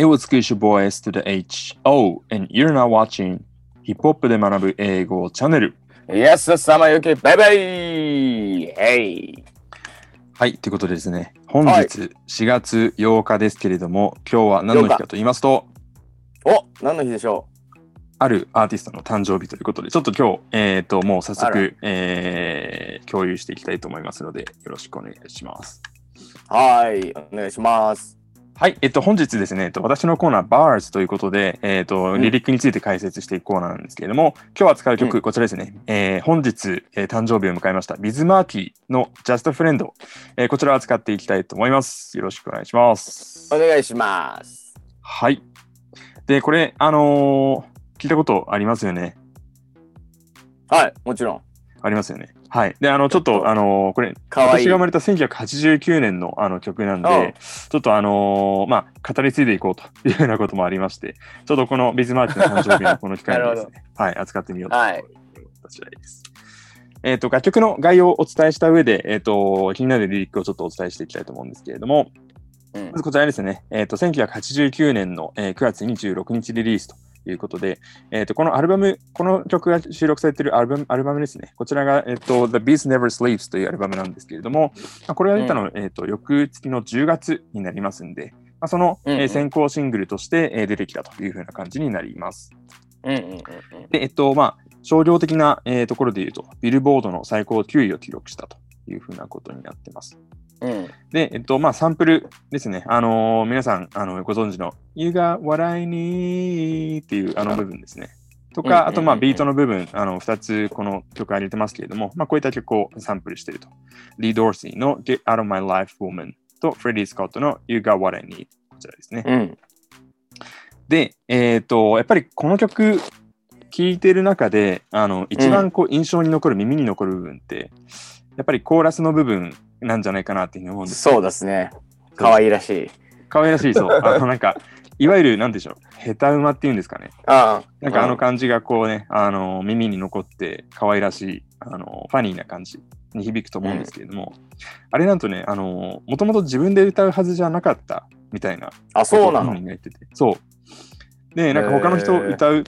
It was Kush Boys to the H. O. And you're now watching ヒップホップで学ぶ英語チャンネル。Yes, 様よけ、バイバイ Hey! はい、ということでですね、本日はい4月8日ですけれども、今日は何の日かと言いますと、お何の日でしょあるアーティストの誕生日ということで、ちょっと今日、えっ、と、もう早速、えー共有していきたいと思いますので、よろしくお願いします。うはい、お願いします。はい、えっと、本日ですね、えっと、私のコーナー、Bars ということで、えっと、うんリリックについて解説していくコーナーなんですけれども、今日扱う曲、うんこちらですね、えー本日、えー誕生日を迎えました、ビズマーキーの Just Friend、えーこちらを扱っていきたいと思います。よろしくお願いします。お願いします。はい。で、これ、あのー聞いたことありますよね？はい、もちろん。ありますよね。はい。で、あの、ちょっと、あのーこれ、私が生まれた1989年のあの曲なんうんで、ちょっとあのーまあ、語り継いでいこうというようなこともありまして、ちょっとこのビズマーキの誕生日のこの機会にですね、はい、扱ってみようと思い。はい私はです。えっ、と、楽曲の概要をお伝えした上で、えっ、と、気になるリリックをちょっとお伝えしていきたいと思うんですけれども、うん。まずこちらですね、えっ、と、1989年の、えー9月26日リリースということで、えっ、と、このアルバム、この曲が収録されているアルバムアルバムですね。こちらが、えっ、と、The Beast Never Sleeps というアルバムなんですけれども、まあこれが出たのは、えっ、と、翌月の10月になりますんで、まあ、その、うんうんえー先行シングルとして、えー出てきたというふうな感じになります。うんうんうんうん。で、えっと、まあ、商業的な、えーところで言うと、ビルボードの最高9位を記録したというふうなことになってます。うん、で、えっと、まあ、サンプルですね。あのー皆さん、あの、ご存知の、You got what I need っていうあの部分ですね。とか、あと、まあ、ビートの部分、あの、2つこの曲入れてますけれども、まあ、こういった曲をサンプルしていると。リー・ドーシーの Get Out of My Life Woman と、フレディ・スコットの You got what I need こちらですね。うん。で、えっ、と、やっぱりこの曲聴いてる中で、あの、一番こう印象に残る、耳に残る部分って、やっぱりコーラスの部分なんじゃないかなっていうふうに思うんですよそうですね。可愛いらしい。可愛らしい、そう。あの、なんか、いわゆる、なんでしょう、下手馬っていうんですかね。ああ。なんかあの感じがこうね、あの、耳に残って、可愛らしい、あの、ファニーな感じに響くと思うんですけれども、あれなんとね、あの、もともと自分で歌うはずじゃなかったみたいなあ、そうなの？言ってて。そう。で、なんか他の人歌う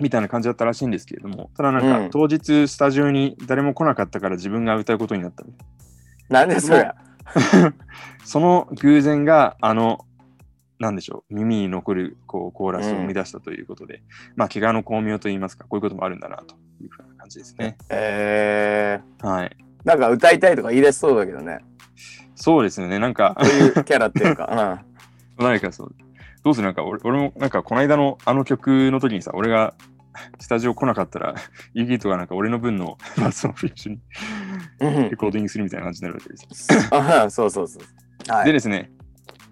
みたいな感じだったらしいんですけれども、ただなんかうん当日スタジオに誰も来なかったから自分が歌うことになった。なんでそれ？その偶然があの、なんでしょう、耳に残るこうコーラスを生み出したということで、まあ、怪我の巧妙といいますか、こういうこともあるんだなというふうな感じですね。えはい。ー、なんか歌いたいとか言い出しそうだけどね。そうですよね、なんかこ、ういうキャラっていうか。何かそう。どうする？なんか俺、俺もなんかこの間のあの曲の時にさ、俺がスタジオ来なかったら、ユギとかなんか俺の分のバスを一緒にレコーディングするみたいな感じになるわけです。あそうそうそう。はい。でですね、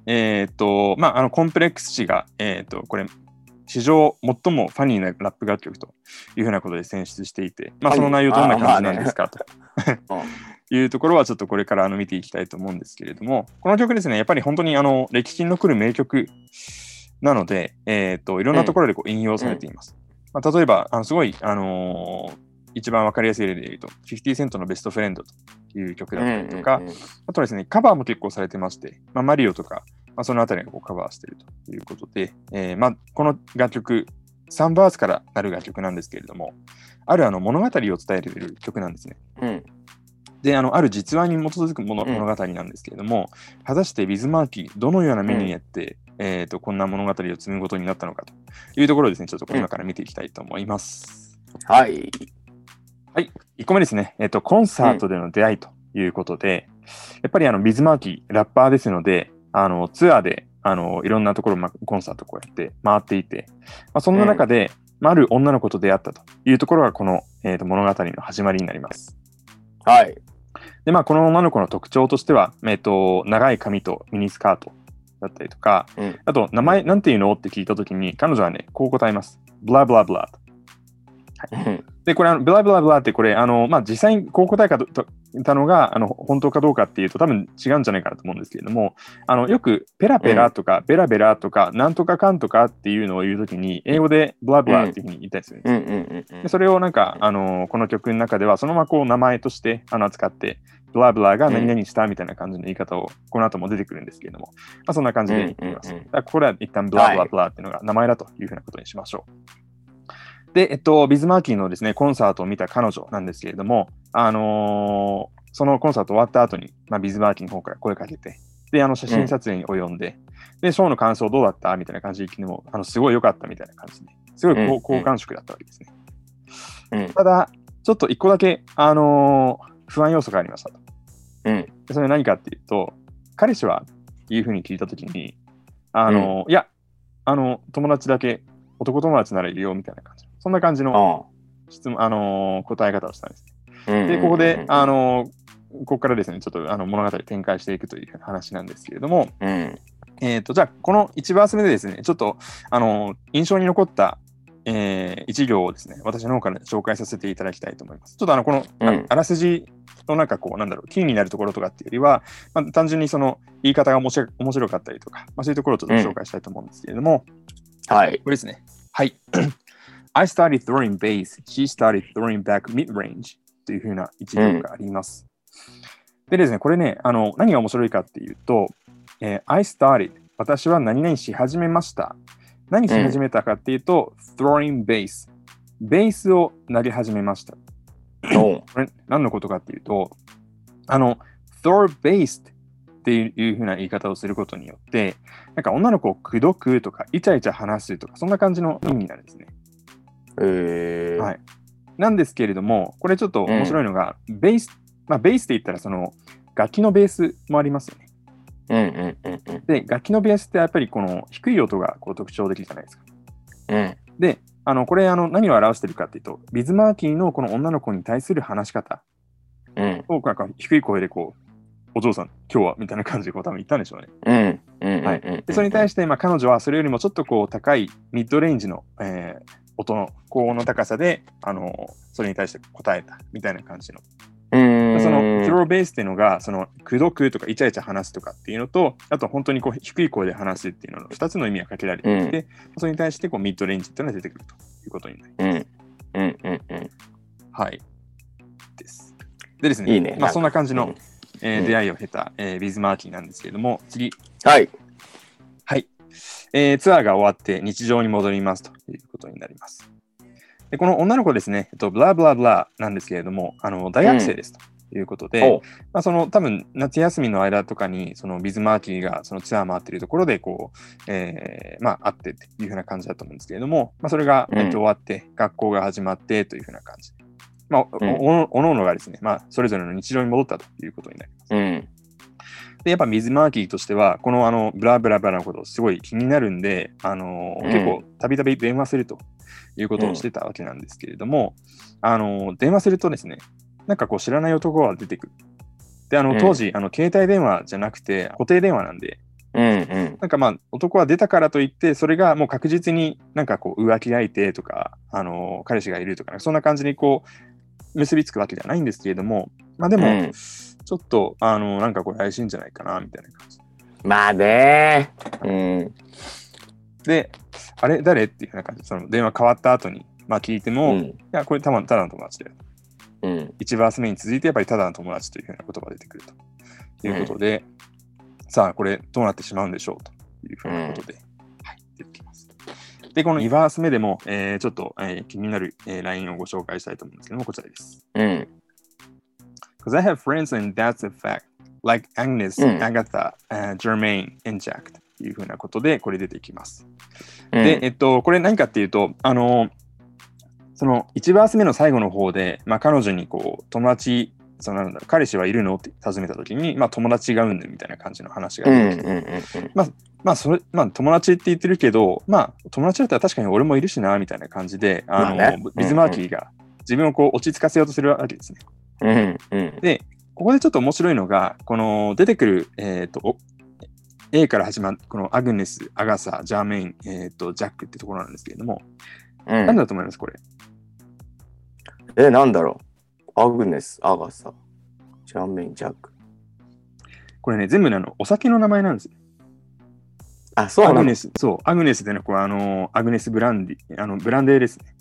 えーっと、まあ、あの、コンプレックス氏が、えーっと、これ、史上最もファニーなラップ楽曲というふうなことで選出していて、まあ、その内容どんな感じなんですかとう んいうところはちょっとこれからあの見ていきたいと思うんですけれども、この曲ですね、やっぱり本当にあの歴史に残る名曲なので、えーっと、いろんなところでこう引用されています。まあ、例えば、あのすごい、あのー一番わかりやすい例で言うと、50セントのベストフレンドという曲だったりとか、うんうんうんあとはですね、カバーも結構されてまして、まあ、マリオとか、まあ、そのあたりがこうカバーしているということで、えーまあ、この楽曲、3バースからなる楽曲なんですけれども、あるあの物語を伝えている曲なんですね。うん。で、あのある実話に基づく物うん。物語なんですけれども、果たしてビズマーキー、どのような目にやって、えーと、こんな物語を紡ぐことになったのかというところをですね、ちょっと今から見ていきたいと思います。はい。1個目ですね、えっと、コンサートでの出会いということで、やっぱりあのビズマーキー、ラッパーですので、あのツアーであのいろんなところ、まコンサートこうやって回っていて、まあ、そんな中で、まあ、ある女の子と出会ったというところがこの、えーと物語の始まりになります。はい。で、まあ、この女の子の特徴としては、えーと長い髪とミニスカートだったりとか、うん。あと、名前なんていうの？って聞いたときに、彼女はね、こう答えます。ブラブラブラで、これ、あのブラブラブラって、これ、あの、まあ、実際にこう答えかととたのが、あの、本当かどうかっていうと、多分違うんじゃないかなと思うんですけれども、あの、よく、ペラペラとか、ベラベラとか、なんとかかんとかっていうのを言うときに、英語でブラブラっていうふうに言ったりするんですよ。でそれをなんか、あの、この曲の中では、そのままこう、名前として、あの、扱って、ブラブラが何々したみたいな感じの言い方を、この後も出てくるんですけれども、まあ、そんな感じで言います。うんうんうんこれは一旦ブラブラブラっていうのが名前だというふうなことにしましょう。で、えっと、ビズマーキーのですね、コンサートを見た彼女なんですけれども、あのーそのコンサート終わった後に、まあ、ビズマーキーの方から声かけて、で、あの写真撮影に及んで、で、ショーの感想どうだったみたいな感じで聞いても、あのすごい良かったみたいな感じで、すごいうん好好感触だったわけですね。うん。ただ、ちょっと一個だけ、あのー不安要素がありましたと。うん。でそれは何かっていうと、彼氏はいうふうに聞いたときに、あのーいや、あの、友達だけ、男友達ならいるよみたいな感じ。そんな感じのあ質問、あのー答え方をしたんです。あ。でで、ここで、あ、のーここからですね、ちょっとあの物語展開していくという話なんですけれども、うん。えっ、と、じゃあ、この1バース目でですね、ちょっと、あのー印象に残った、えー一行をですね、私の方から紹介させていただきたいと思います。ちょっとあの、この、あうんあらすじのなんかこう、なんだろう、キーになるところとかっていうよりは、まあ、単純にその言い方が面白面白かったりとか、まあ、そういうところをちょっと紹介したいと思うんですけれども、はい。これですね。はい。I started throwing base, she started throwing back mid-range というふうな一行があります。でですね、これね、あの何が面白いかっていうと、えー I started 私は何々し始めました。何し始めたかっていうと、throwing base ベースを投げ始めました。何のことかっていうと、あの、throw based っていうふうな言い方をすることによって、なんか女の子を口説くとか、イチャイチャ話すとか、そんな感じの意味なんですね。えー。はいなんですけれども、これちょっと面白いのが、ベース、まあ、ベースって言ったら、その、楽器のベースもありますよね。うんうんうんうん。で、楽器のベースってやっぱりこの低い音がこう特徴的じゃないですか。うん。で、あのこれあの何を表しているかっていうと、ビズマーキーのこの女の子に対する話し方うん。をなんか低い声でこう、お嬢さん、今日はみたいな感じでこう多分言ったんでしょうね。うん。うん。はいうん。でそれに対しして、まあ、彼女はそれよりもちょっとこう高いミッドレンジの、えー音の高音の高さで、あのそれに対して答えたみたいな感じの。そのフローベースっていうのが、その口説くとかイチャイチャ話すとかっていうのと、あと本当にこう低い声で話すっていうのの2つの意味がかけられていて、それに対してこうミッドレンジっていうのが出てくるということになります。うん。うん。うん。うん。はい。です。でですね、いいねまあ、そんな感じの、うんえーうん出会いを経た、えービズマーキーなんですけれども、次、はい。はい、えーツアーが終わって日常に戻りますということになります。でこの女の子ですね、えっと、ブラブラブラなんですけれども、あの大学生ですということで、おう。まあ、その多分夏休みの間とかにそのビズマーキーがそのツアー回っているところでこう、えーまあ、会ってっていうふうな感じだと思うんですけれども、まあ、それが、うん。えっと終わって学校が始まってというふうな感じ。で、まあ、おうん。おおのおのがですね、まあ、それぞれの日常に戻ったということになります。うん。で、やっぱ水マーキーとしては、このあのブラブラブラのことすごい気になるんで、あのうん結構たびたび電話するということをしてたわけなんですけれども、あの電話するとですね、なんかこう知らない男が出てくる。で、あうんの当時、あの携帯電話じゃなくて固定電話なんで、うん。うん。なんかまあ男は出たからといって、それがもう確実になんかこう浮気相手とか、あの彼氏がいるとか、そんな感じにこう結びつくわけじゃないんですけれども、まあでも、うんちょっとあのなんかこれ怪しいんじゃないかなみたいな感じ。まあね。うん。で、あれ誰？っていうふうな感じで、その電話変わった後に、まあ聞いても、いうん。や、これたまただの友達だよ。うん。1バース目に続いて、やっぱりただの友達というふうな言葉が出てくるということで、さあ、これどうなってしまうんでしょうというふうなことで、はい、出てきます。で、この2バース目でも、えーちょっと、えー気になる、えー、ラインをご紹介したいと思うんですけども、こちらです。うん。Because I have friends and that's a fact. Like Agnes, うん Agatha,、uh, Germaine, and Jack というふうなことで、これ出てきます。うんで、えっと、これ何かっていうと、あの、その1バース目の最後の方で、まあ、彼女にこう、友達、そのなんだろう彼氏はいるの？って尋ねたときに、まあ、友達がうんぬんみたいな感じの話がうん。出てきて。まあ、それ、まあ、友達って言ってるけど、まあ、友達だったら確かに俺もいるしな、みたいな感じで、あの、まあねビズマーキーが自分をこう、落ち着かせようとするわけですね。うん。うん。で、ここでちょっと面白いのが、この出てくる、えっ、と、お A から始まる、このアグネス、アガサ、ジャーメイン、えっ、と、ジャックってところなんですけれども、うん何だと思いますこれ？え、なんだろう？アグネス、アガサ、ジャンメイン、ジャック。これね、全部ね、あのお酒の名前なんですよ。あ、そうなの？アグネス、そう、アグネスっていうのはこれ、あの、アグネスブランディ、あの、ブランデーですね。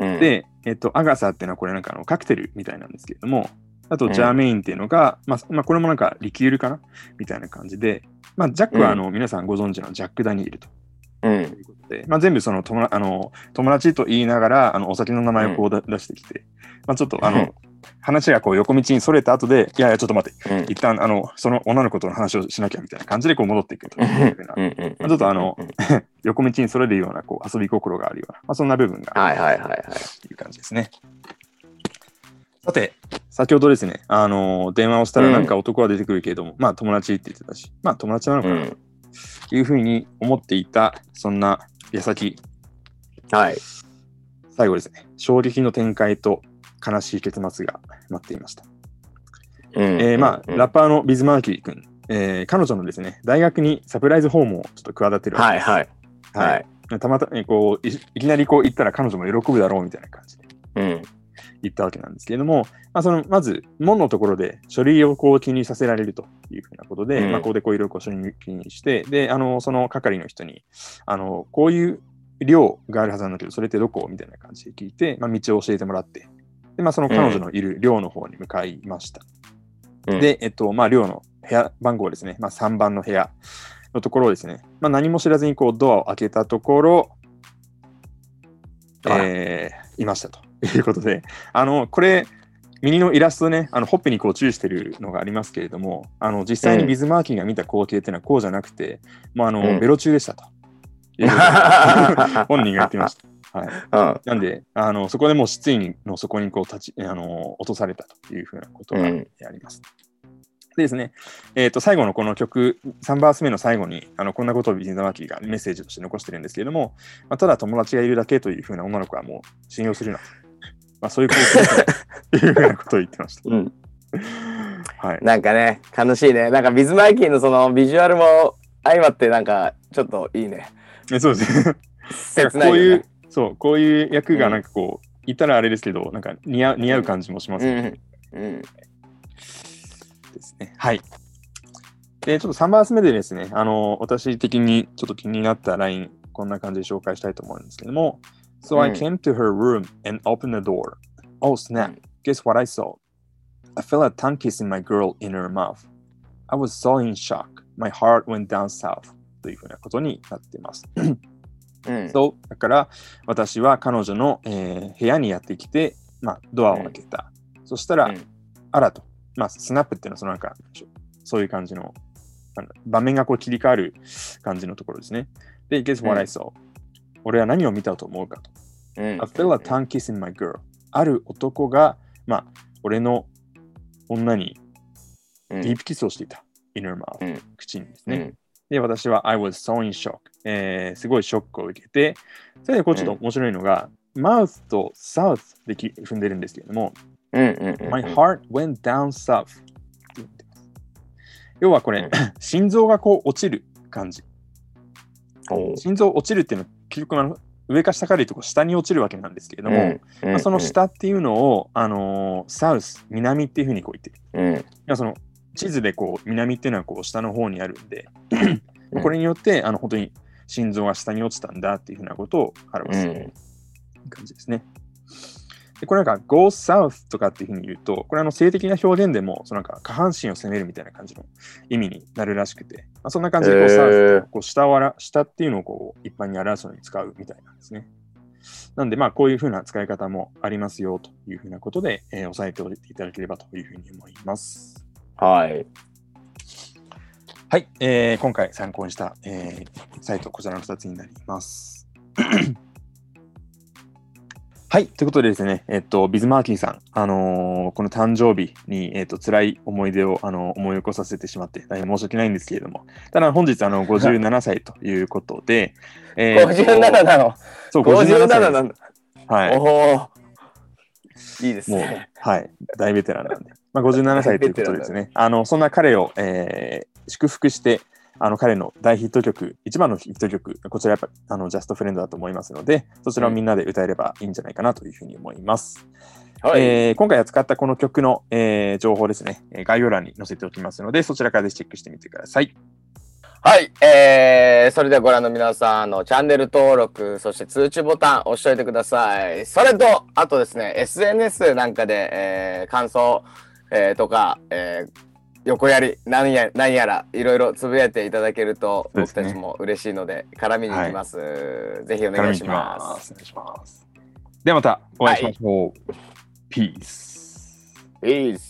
うん、で、えっと、アガサっていうのはこれなんかあのカクテルみたいなんですけれども、あと、うん。ジャーメインっていうのが、まあ、まあ、これもなんかリキュールかなみたいな感じで、まあ、ジャックはあの、皆さんご存知のジャック・ダニエルと。うん。まあ、全部その友達あの友達と言いながら、あのお酒の名前をこうだ出してきて、まあ、ちょっとあうん。の、話がこう横道にそれた後で、いやいや、ちょっと待って、うん。一旦あのその女の子との話をしなきゃみたいな感じでこう戻っていくと。いうふうな、うん。うん。まあちょっとあの 横道にそれるようなこう遊び心があるような、まあ、そんな部分がはいはいはいはい。という感じですね。さて、先ほどですね、あの電話をしたらなんか男は出てくるけれども、まあ友達って言ってたし、まあ友達なのかなうん。というふうに思っていた、そんな矢先、はい。最後ですね、衝撃の展開と悲しい結末が待っていました。うんえーまあ、うんラッパーのビズマーキー君、えー彼女のですね、大学にサプライズ訪問をちょっと企てるわけですはいはい。はい。たまたま、こうい、いきなりこう行ったら彼女も喜ぶだろうみたいな感じでうん。言ったわけなんですけれども、まあ、そのまず、門のところで書類をこう記入させられるというふうなことで、うん。まあ、ここでこういろいろこう書類を記入して、で、あの、その係の人に、あの、こういう寮があるはずなんだけど、それってどこ？みたいな感じで聞いて、まあ、道を教えてもらって、で、まあ、その彼女のいる寮の方に向かいました。うん、で、えっと、まあ、寮の部屋番号ですね、まあ、3番の部屋のところをですね、まあ、何も知らずにこうドアを開けたところ、えーいましたということで、あの、これ、右のイラストね、あのほっぺにこう注意してるのがありますけれども、あの実際にビズマーキーが見た光景っていうのはこうじゃなくて、もうあの、うんベロ中でしたと。本人が言ってました。はい、うん。なんで、あのそこでもう失意の底にこう立ちあの落とされたというふうなことがあうんります。でですね、えー、と最後のこの曲、3バース目の最後にあのこんなことをビズマーキーがメッセージとして残してるんですけれども、まあ、ただ友達がいるだけというふうな女の子はもう信用するなと。まあ、そういうことというふうなことを言ってました。うん。はい。なんかね、楽しいね。なんかビズマーキーのそのビジュアルも相まってなんかちょっといいね。えそうですね。切ないよ、こういうね。、そう、こういう役がなんかこう、言ったらあれですけど、なんか似合う似合う感じもしますね。うん。うん。ですね。はい。で、ちょっと3バース目でですね、あの、私的にちょっと気になったライン、こんな感じで紹介したいと思うんですけども、So I うん came to her room and opened the door. Oh snap, guess what I saw? I felt a tongue kiss in my girl in her mouth. I was so in shock. My heart went down south. というふうなことになっています。うん。そうだから私は彼女の、えー部屋にやってきて、まあ、ドアを開けた。そしたら、うんあらと、まあ、スナップっていうのはそのなんかそういう感じの場面がこう切り替わる感じのところですね。で、Guess what I saw?、俺は何を見たと思うかと。うん。I feel a tongue kiss in my girl. ある男が、まあ、俺の女にうん。ディープキスをしていた。in her mouth、うん。口にですね。うん。で、私は I was so in shock、えーすごいショックを受けて、それでこうちょっと面白いのが、mouth と south でき踏んでるんですけれども、うんうんうん my heart went down south 要はこれ、うん。心臓がこう落ちる感じ。心臓落ちるっていうのは結局あの上か下かでいうと下に落ちるわけなんですけれども、うんまあ、その下っていうのを、あのーサウス、南っていうふうにこう言ってる。うんその地図でこう南っていうのはこう下の方にあるんで、うんこれによってあの本当に心臓が下に落ちたんだっていうふうなことを表すうん感じですね。でこれなんか go south とかっていうふうに言うと、これあの性的な表現でもそのなんか下半身を攻めるみたいな感じの意味になるらしくて、まあ、そんな感じでこうへー south とこう下をあら下っていうのをこう一般に表すのに使うみたいなんですね。なんでまあこういうふうな使い方もありますよというふうなことで、えー押さえておいていただければというふうに思います。はい。はい、えー今回参考にした、えーサイト、こちらの2つになります。はい、ということでですね、えっと、ビズマーキーさん、あのーこの誕生日に、えっと、辛い思い出を、あの思い起こさせてしまって、大変申し訳ないんですけれども、ただ本日、あの、57歳ということで、えーっと57なの？そう、57 57歳なんだ。はい。おお。いいですもうね。、はい、大ベテランなんで。まあ、57歳ということでですね、あのそんな彼を、えー祝福して、あの彼の大ヒット曲、一番のヒット曲、こちらやっぱあのジャストフレンドだと思いますので、そちらをみんなで歌えればいいんじゃないかなというふうに思います。はい。えー今回扱ったこの曲の、えー情報ですね、えー概要欄に載せておきますので、そちらからぜひチェックしてみてください。はい、えー、それではご覧の皆さんあのチャンネル登録そして通知ボタン押しておいてくださいそれとあとですね SNS なんかで、えー感想えーとか、えー横やり、何や何やら、いろいろつぶやいていただけると、僕たちも嬉しいので、絡みに行きます。ぜひお願いします。お願いします。ではまたお会いしましょう。ピース。ピース。